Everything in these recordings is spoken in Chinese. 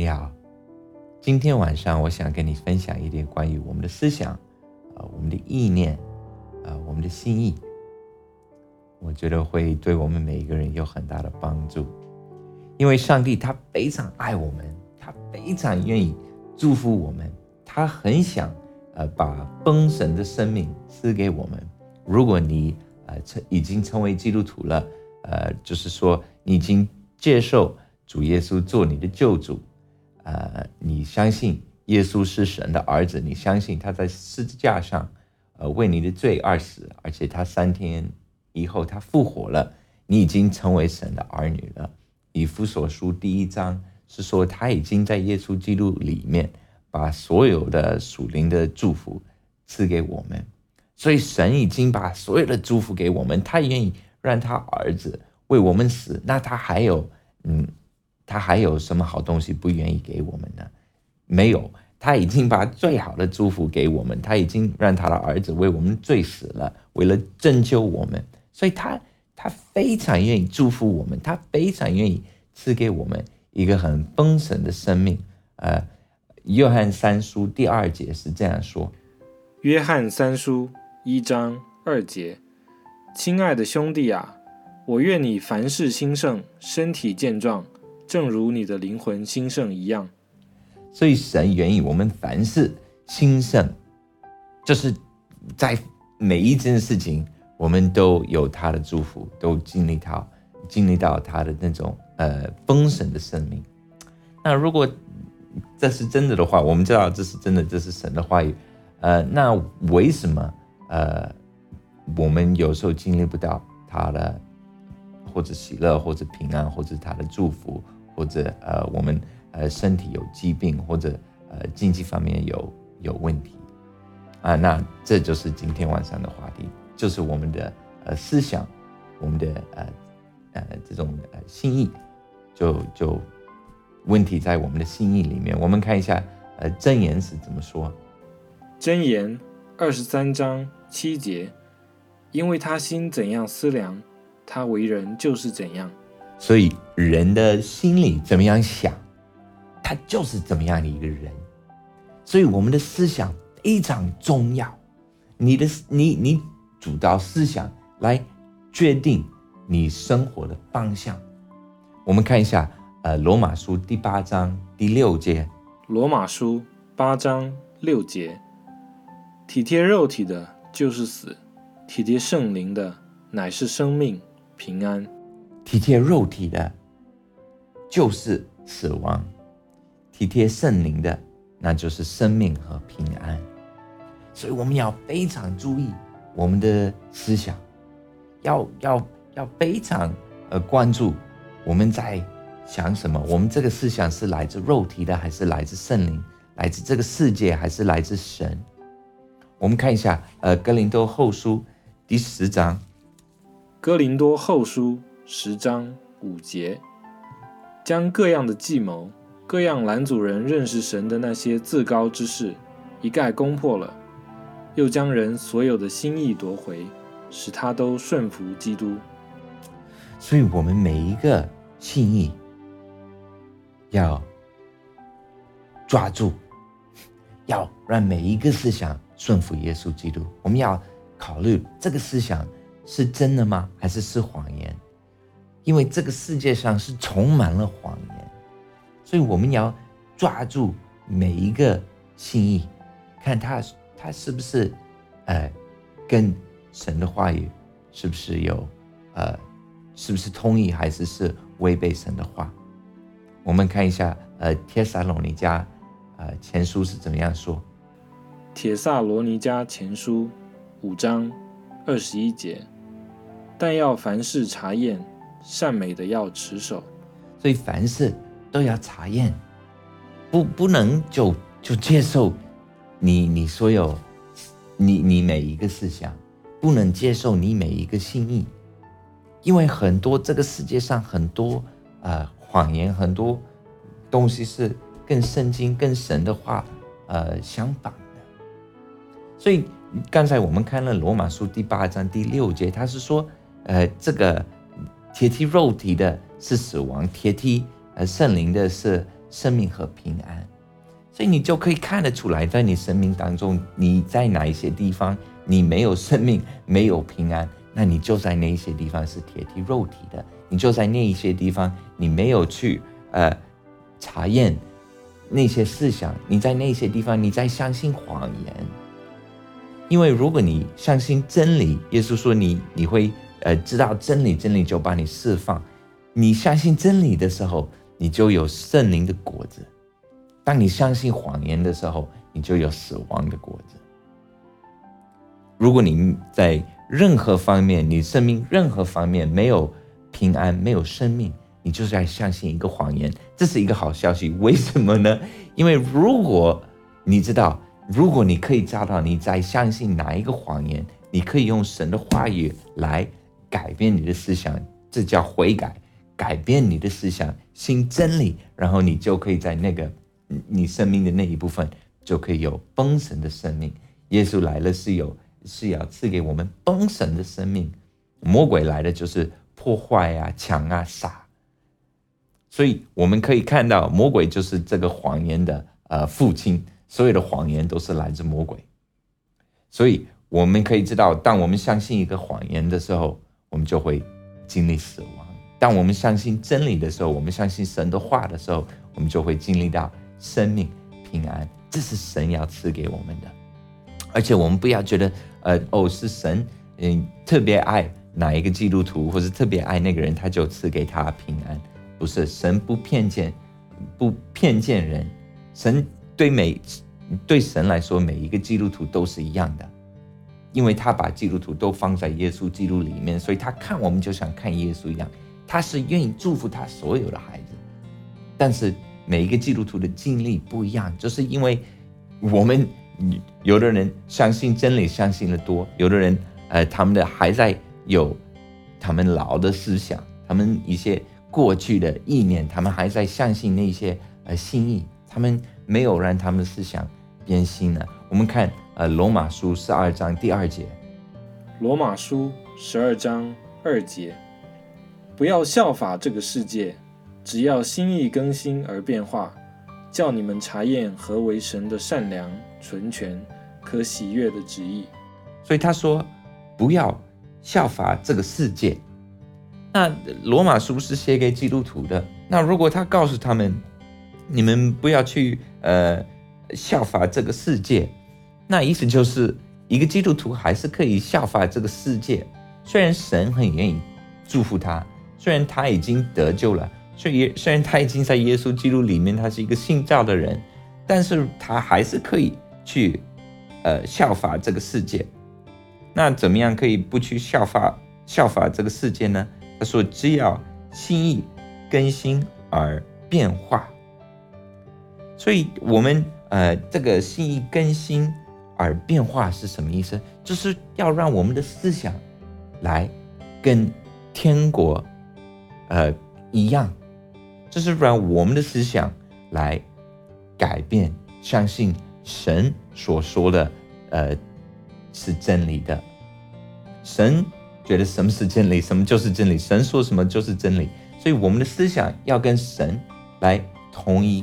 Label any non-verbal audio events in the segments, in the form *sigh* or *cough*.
你好，今天晚上我想跟你分享一点关于我们的思想，呃，我们的意念，呃，我们的心意。我觉得会对我们每一个人有很大的帮助，因为上帝他非常爱我们，他非常愿意祝福我们，他很想呃把丰神的生命赐给我们。如果你呃成已经成为基督徒了，呃，就是说你已经接受主耶稣做你的救主。呃，你相信耶稣是神的儿子，你相信他在十字架上，呃，为你的罪而死，而且他三天以后他复活了，你已经成为神的儿女了。以弗所书第一章是说他已经在耶稣基督里面把所有的属灵的祝福赐给我们，所以神已经把所有的祝福给我们，他愿意让他儿子为我们死，那他还有嗯。他还有什么好东西不愿意给我们呢？没有，他已经把最好的祝福给我们，他已经让他的儿子为我们罪死了，为了拯救我们，所以他他非常愿意祝福我们，他非常愿意赐给我们一个很丰盛的生命。呃，约翰三书第二节是这样说：约翰三书一章二节，亲爱的兄弟啊，我愿你凡事兴盛，身体健壮。正如你的灵魂兴盛一样，所以神愿意我们凡事兴盛，就是在每一件事情，我们都有他的祝福，都经历到经历到他的那种呃丰盛的生命。那如果这是真的的话，我们知道这是真的，这是神的话语。呃，那为什么呃我们有时候经历不到他的或者喜乐，或者平安，或者他的祝福？或者呃，我们呃身体有疾病，或者呃经济方面有有问题啊，那这就是今天晚上的话题，就是我们的呃思想，我们的呃呃这种呃心意，就就问题在我们的心意里面。我们看一下呃真言是怎么说，真言二十三章七节，因为他心怎样思量，他为人就是怎样。所以人的心里怎么样想，他就是怎么样的一个人。所以我们的思想非常重要，你的你你主导思想来决定你生活的方向。我们看一下，呃，《罗马书》第八章第六节，《罗马书》八章六节，体贴肉体的，就是死；体贴圣灵的，乃是生命平安。体贴肉体的，就是死亡；体贴圣灵的，那就是生命和平安。所以我们要非常注意我们的思想，要要要非常呃关注我们在想什么。我们这个思想是来自肉体的，还是来自圣灵？来自这个世界，还是来自神？我们看一下，呃，《哥林多后书》第十章，《哥林多后书》。十章五节，将各样的计谋、各样拦阻人认识神的那些自高之事，一概攻破了；又将人所有的心意夺回，使他都顺服基督。所以，我们每一个心意要抓住，要让每一个思想顺服耶稣基督。我们要考虑这个思想是真的吗？还是是谎言？因为这个世界上是充满了谎言，所以我们要抓住每一个心意，看他他是不是，呃，跟神的话语是不是有，呃，是不是同意，还是是违背神的话？我们看一下，呃，《帖撒罗尼迦》呃前书是怎么样说，《帖撒罗尼迦前书》五章二十一节，但要凡事查验。善美的要持守，所以凡事都要查验，不不能就就接受你你所有你你每一个思想，不能接受你每一个心意，因为很多这个世界上很多呃谎言，很多东西是跟圣经、跟神的话呃相反的。所以刚才我们看了罗马书第八章第六节，他是说呃这个。铁梯肉体的是死亡，铁梯呃圣灵的是生命和平安。所以你就可以看得出来，在你生命当中，你在哪一些地方你没有生命、没有平安，那你就在那一些地方是铁体肉体的，你就在那一些地方你没有去呃查验那些思想，你在那些地方你在相信谎言。因为如果你相信真理，耶稣说你你会呃知道真理，真理就把你释放。你相信真理的时候，你就有圣灵的果子。当你相信谎言的时候，你就有死亡的果子。如果你在任何方面，你生命任何方面没有平安、没有生命，你就是在相信一个谎言。这是一个好消息，为什么呢？*laughs* 因为如果你知道，如果你可以找到你在相信哪一个谎言，你可以用神的话语来改变你的思想，这叫悔改，改变你的思想，新真理，然后你就可以在那个。你生命的那一部分就可以有丰盛的生命。耶稣来了是有是要赐给我们丰盛的生命，魔鬼来的就是破坏啊、抢啊、杀。所以我们可以看到，魔鬼就是这个谎言的呃父亲，所有的谎言都是来自魔鬼。所以我们可以知道，当我们相信一个谎言的时候，我们就会经历死亡；当我们相信真理的时候，我们相信神的话的时候，我们就会经历到。生命平安，这是神要赐给我们的，而且我们不要觉得，呃，哦，是神，嗯，特别爱哪一个基督徒，或者特别爱那个人，他就赐给他平安。不是，神不偏见，不偏见人，神对每对神来说，每一个基督徒都是一样的，因为他把基督徒都放在耶稣基督里面，所以他看我们就像看耶稣一样，他是愿意祝福他所有的孩子，但是。每一个基督徒的经历不一样，就是因为我们有的人相信真理，相信的多；有的人，呃，他们的还在有他们老的思想，他们一些过去的意念，他们还在相信那些呃心意，他们没有让他们的思想变新了。我们看呃罗马书十二章第二节，罗马书十二章二节，不要效法这个世界。只要心意更新而变化，叫你们查验何为神的善良、纯全、可喜悦的旨意。所以他说，不要效法这个世界。那罗马书是写给基督徒的。那如果他告诉他们，你们不要去呃效法这个世界，那意思就是一个基督徒还是可以效法这个世界。虽然神很愿意祝福他，虽然他已经得救了。所以，虽然他已经在耶稣基督里面，他是一个信教的人，但是他还是可以去，呃，效法这个世界。那怎么样可以不去效法效法这个世界呢？他说：“只要心意更新而变化。”所以，我们呃，这个心意更新而变化是什么意思？就是要让我们的思想来跟天国呃一样。就是让我们的思想来改变，相信神所说的，呃，是真理的。神觉得什么是真理，什么就是真理。神说什么就是真理。所以我们的思想要跟神来统一。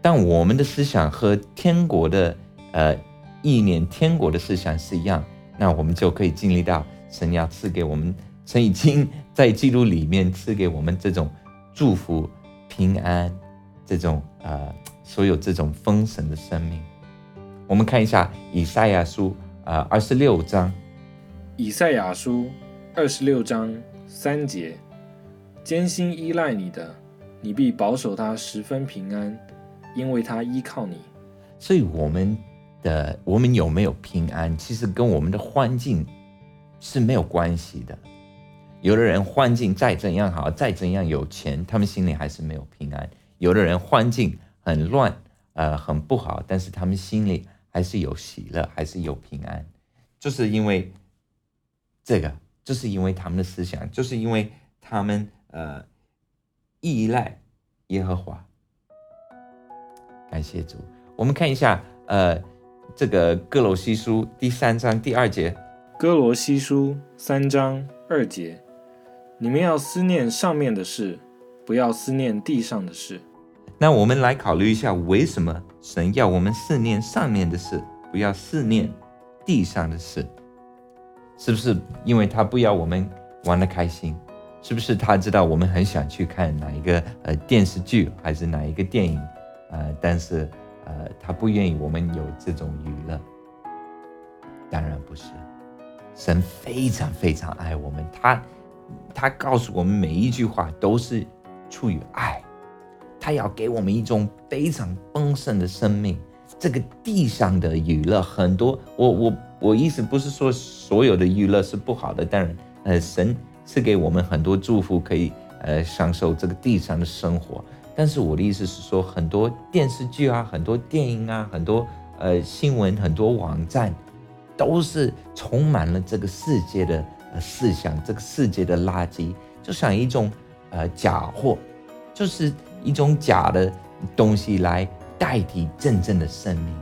但我们的思想和天国的呃意念、天国的思想是一样，那我们就可以经历到神要赐给我们。神已经在基督里面赐给我们这种祝福、平安，这种呃，所有这种丰盛的生命。我们看一下以赛亚书啊，二十六章。以赛亚书二十六章三节：艰辛依赖你的，你必保守他十分平安，因为他依靠你。所以我们的我们有没有平安，其实跟我们的环境是没有关系的。有的人环境再怎样好，再怎样有钱，他们心里还是没有平安。有的人环境很乱，呃，很不好，但是他们心里还是有喜乐，还是有平安，就是因为这个，就是因为他们的思想，就是因为他们呃依赖耶和华。感谢主，我们看一下呃这个哥罗西书第三章第二节，哥罗西书三章二节。你们要思念上面的事，不要思念地上的事。那我们来考虑一下，为什么神要我们思念上面的事，不要思念地上的事？是不是因为他不要我们玩的开心？是不是他知道我们很想去看哪一个呃电视剧，还是哪一个电影？呃，但是呃，他不愿意我们有这种娱乐。当然不是，神非常非常爱我们，他他告诉我们每一句话都是出于爱，他要给我们一种非常丰盛的生命。这个地上的娱乐很多，我我我意思不是说所有的娱乐是不好的，但是，呃，神赐给我们很多祝福，可以呃享受这个地上的生活。但是我的意思是说，很多电视剧啊，很多电影啊，很多呃新闻，很多网站。都是充满了这个世界的呃思想，这个世界的垃圾，就像一种呃假货，就是一种假的东西来代替真正的生命。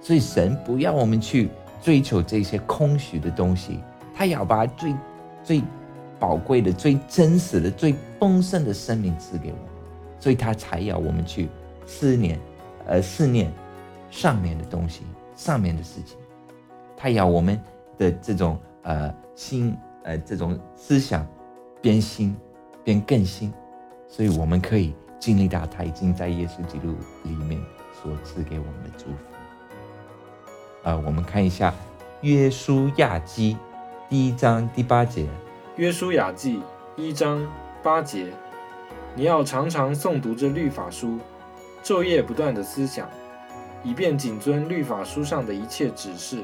所以神不要我们去追求这些空虚的东西，他要把最最宝贵的、最真实的、最丰盛的生命赐给我们，所以他才要我们去思念，呃思念上面的东西。上面的事情，他要我们的这种呃心呃这种思想变新变更新，所以我们可以经历到他已经在耶稣基督里面所赐给我们的祝福。呃，我们看一下约书亚记第一章第八节。约书亚记一章八节，你要常常诵读这律法书，昼夜不断的思想。以便谨遵律法书上的一切指示，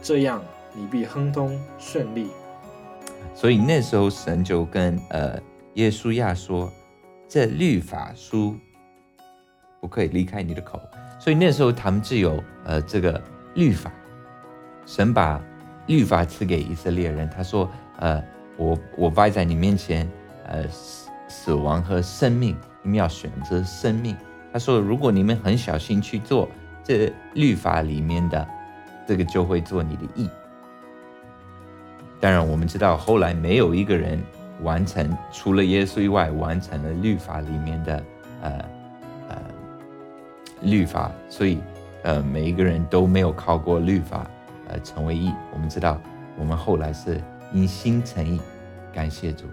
这样你必亨通顺利。所以那时候神就跟呃耶稣亚说：“这律法书不可以离开你的口。”所以那时候他们只有呃这个律法，神把律法赐给以色列人。他说：“呃，我我摆在你面前，呃死死亡和生命，你们要选择生命。”他说：“如果你们很小心去做。”这律法里面的这个就会做你的义。当然，我们知道后来没有一个人完成，除了耶稣以外完成了律法里面的呃呃律法，所以呃每一个人都没有靠过律法呃成为义。我们知道，我们后来是因心诚意，感谢主。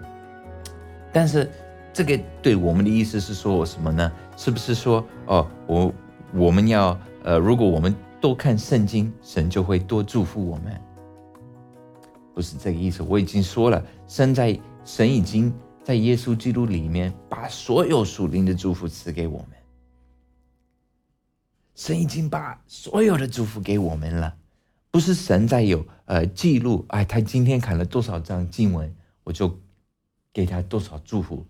但是这个对我们的意思是说什么呢？是不是说哦，我我们要？呃，如果我们多看圣经，神就会多祝福我们。不是这个意思，我已经说了，神在神已经在耶稣基督里面把所有属灵的祝福赐给我们。神已经把所有的祝福给我们了，不是神在有呃记录，哎，他今天看了多少章经文，我就给他多少祝福。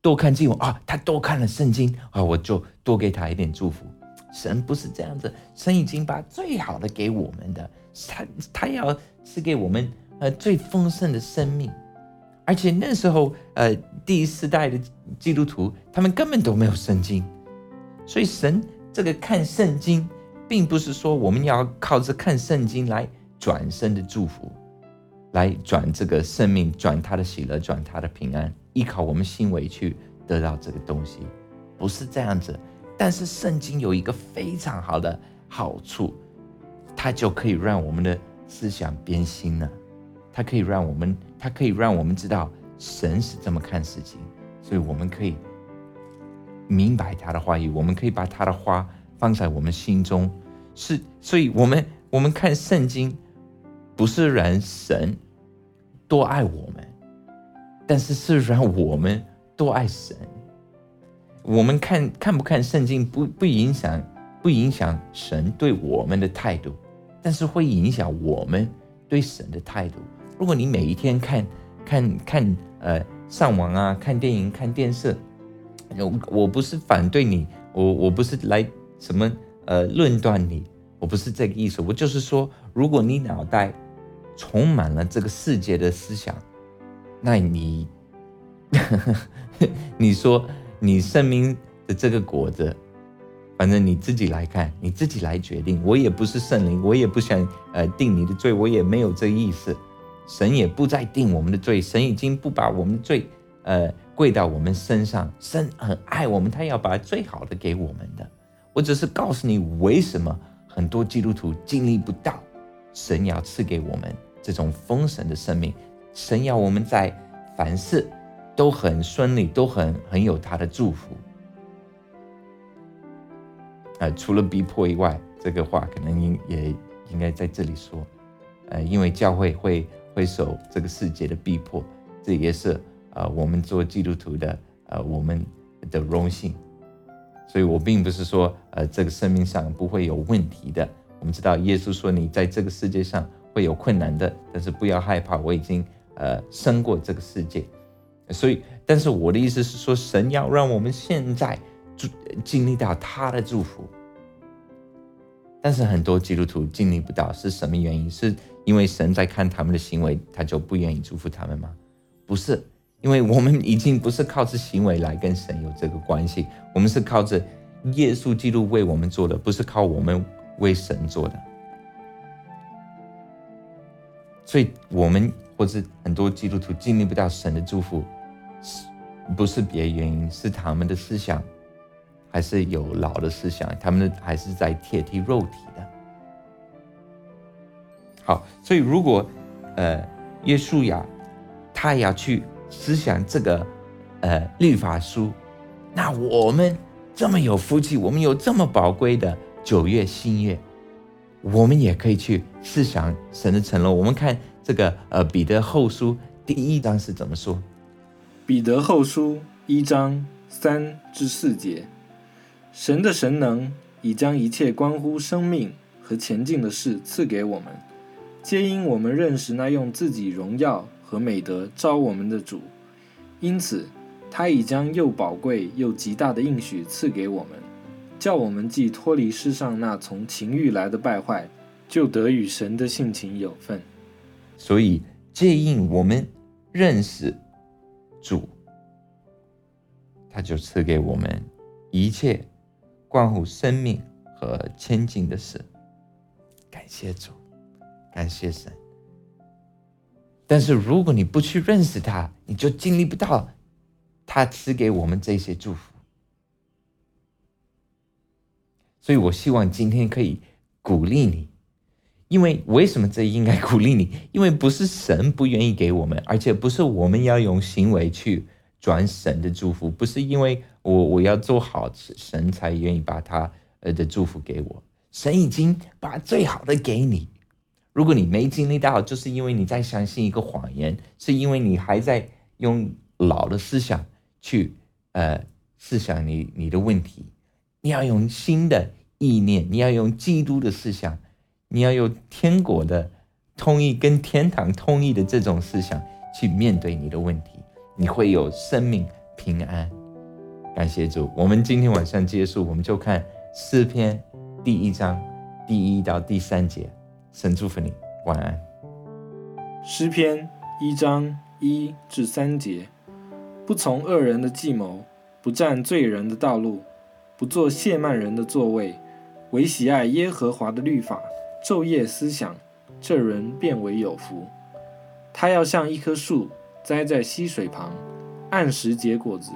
多看经文啊，他多看了圣经啊，我就多给他一点祝福。神不是这样子，神已经把最好的给我们的，他他要赐给我们呃最丰盛的生命，而且那时候呃第四代的基督徒他们根本都没有圣经，所以神这个看圣经，并不是说我们要靠着看圣经来转生的祝福，来转这个生命，转他的喜乐，转他的平安，依靠我们行为去得到这个东西，不是这样子。但是圣经有一个非常好的好处，它就可以让我们的思想变新了，它可以让我们，它可以让我们知道神是这么看事情，所以我们可以明白他的话语，我们可以把他的话放在我们心中，是，所以我们我们看圣经，不是让神多爱我们，但是是让我们多爱神。我们看看不看圣经不不影响不影响神对我们的态度，但是会影响我们对神的态度。如果你每一天看看看呃上网啊看电影看电视，我我不是反对你，我我不是来什么呃论断你，我不是这个意思，我就是说，如果你脑袋充满了这个世界的思想，那你 *laughs* 你说。你生命的这个果子，反正你自己来看，你自己来决定。我也不是圣灵，我也不想呃定你的罪，我也没有这意思。神也不再定我们的罪，神已经不把我们罪呃跪到我们身上。神很爱我们，他要把最好的给我们的。我只是告诉你，为什么很多基督徒经历不到神要赐给我们这种丰盛的生命。神要我们在凡事都很顺利，都很很有他的祝福。呃，除了逼迫以外，这个话可能应也应该在这里说。呃，因为教会会会受这个世界的逼迫，这也是呃我们做基督徒的呃我们的荣幸。所以我并不是说呃这个生命上不会有问题的。我们知道耶稣说你在这个世界上会有困难的，但是不要害怕，我已经呃生过这个世界。所以，但是我的意思是说，神要让我们现在祝经历到他的祝福。但是很多基督徒经历不到，是什么原因？是因为神在看他们的行为，他就不愿意祝福他们吗？不是，因为我们已经不是靠着行为来跟神有这个关系，我们是靠着耶稣基督为我们做的，不是靠我们为神做的。所以，我们或是很多基督徒经历不到神的祝福，是不是别的原因？是他们的思想。还是有老的思想，他们还是在铁踢肉体的。好，所以如果呃，耶稣呀，他要去思想这个呃律法书，那我们这么有福气，我们有这么宝贵的九月新月，我们也可以去思想神的承诺。我们看这个呃彼得后书第一章是怎么说？彼得后书一章三至四节。神的神能已将一切关乎生命和前进的事赐给我们，皆因我们认识那用自己荣耀和美德招我们的主。因此，他已将又宝贵又极大的应许赐给我们，叫我们既脱离世上那从情欲来的败坏，就得与神的性情有份。所以，皆因我们认识主，他就赐给我们一切。关乎生命和前进的事，感谢主，感谢神。但是如果你不去认识他，你就经历不到他赐给我们这些祝福。所以我希望今天可以鼓励你，因为为什么这应该鼓励你？因为不是神不愿意给我们，而且不是我们要用行为去转神的祝福，不是因为。我我要做好，神才愿意把他呃的祝福给我。神已经把最好的给你。如果你没经历到，就是因为你在相信一个谎言，是因为你还在用老的思想去呃思想你你的问题。你要用新的意念，你要用基督的思想，你要用天国的通意跟天堂通意的这种思想去面对你的问题，你会有生命平安。感谢主，我们今天晚上结束，我们就看诗篇第一章第一到第三节。神祝福你，晚安。诗篇一章一至三节：不从恶人的计谋，不占罪人的道路，不做亵慢人的座位，唯喜爱耶和华的律法，昼夜思想，这人变为有福。他要像一棵树栽在溪水旁，按时结果子。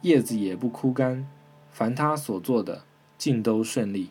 叶子也不枯干，凡他所做的，尽都顺利。